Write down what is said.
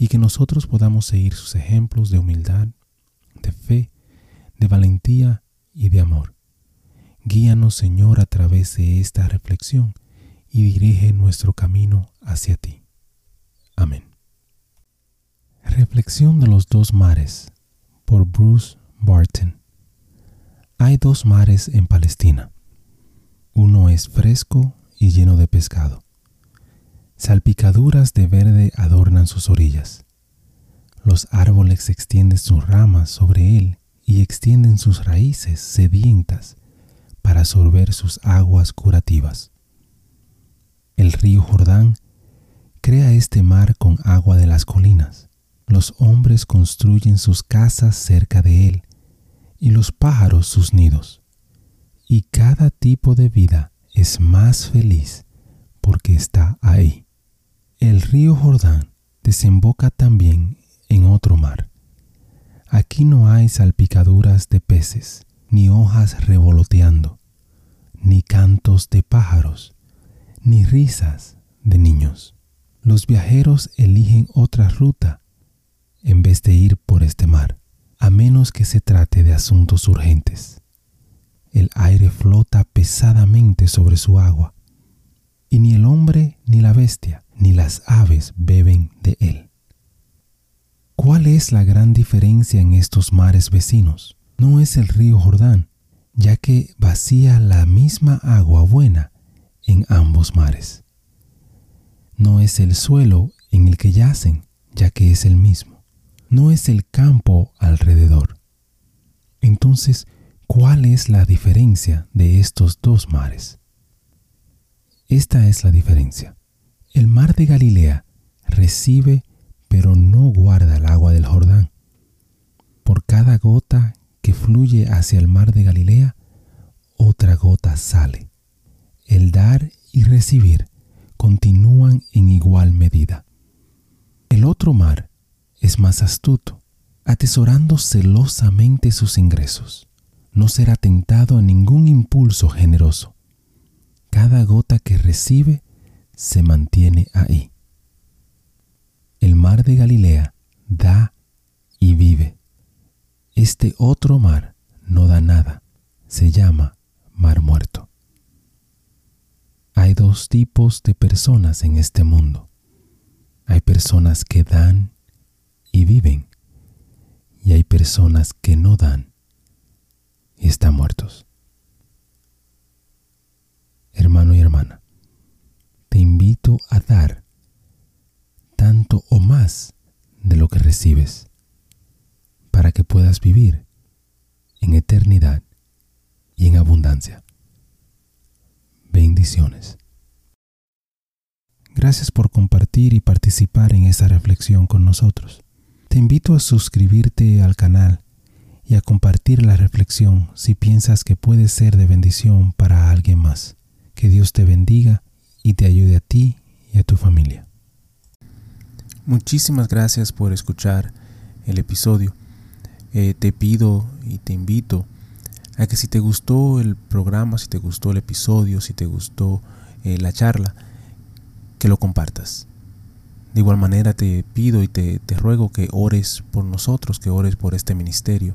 y que nosotros podamos seguir sus ejemplos de humildad, de fe, de valentía y de amor. Guíanos, Señor, a través de esta reflexión y dirige nuestro camino hacia ti. Amén. Reflexión de los dos mares por Bruce Barton. Hay dos mares en Palestina. Uno es fresco y lleno de pescado. Salpicaduras de verde adornan sus orillas. Los árboles extienden sus ramas sobre él y extienden sus raíces sedientas para absorber sus aguas curativas. El río Jordán crea este mar con agua de las colinas. Los hombres construyen sus casas cerca de él y los pájaros sus nidos. Y cada tipo de vida es más feliz porque está ahí. El río Jordán desemboca también en otro mar. Aquí no hay salpicaduras de peces, ni hojas revoloteando, ni cantos de pájaros, ni risas de niños. Los viajeros eligen otra ruta en vez de ir por este mar, a menos que se trate de asuntos urgentes. El aire flota pesadamente sobre su agua, y ni el hombre ni la bestia ni las aves beben de él. ¿Cuál es la gran diferencia en estos mares vecinos? No es el río Jordán, ya que vacía la misma agua buena en ambos mares. No es el suelo en el que yacen, ya que es el mismo. No es el campo alrededor. Entonces, ¿cuál es la diferencia de estos dos mares? Esta es la diferencia. El mar de Galilea recibe pero no guarda el agua del Jordán. Por cada gota que fluye hacia el mar de Galilea, otra gota sale el dar y recibir continúan en igual medida. El otro mar es más astuto, atesorando celosamente sus ingresos. No será tentado a ningún impulso generoso. Cada gota que recibe se mantiene ahí. El mar de Galilea da y vive. Este otro mar no da nada, se llama mar muerto. Hay dos tipos de personas en este mundo. Hay personas que dan y viven y hay personas que no dan y están muertos. Hermano y hermana, te invito a dar tanto o más de lo que recibes para que puedas vivir en eternidad y en abundancia. Bendiciones. Gracias por compartir y participar en esta reflexión con nosotros. Te invito a suscribirte al canal y a compartir la reflexión si piensas que puede ser de bendición para alguien más. Que Dios te bendiga y te ayude a ti y a tu familia. Muchísimas gracias por escuchar el episodio. Eh, te pido y te invito a que si te gustó el programa, si te gustó el episodio, si te gustó eh, la charla, que lo compartas. De igual manera te pido y te, te ruego que ores por nosotros, que ores por este ministerio.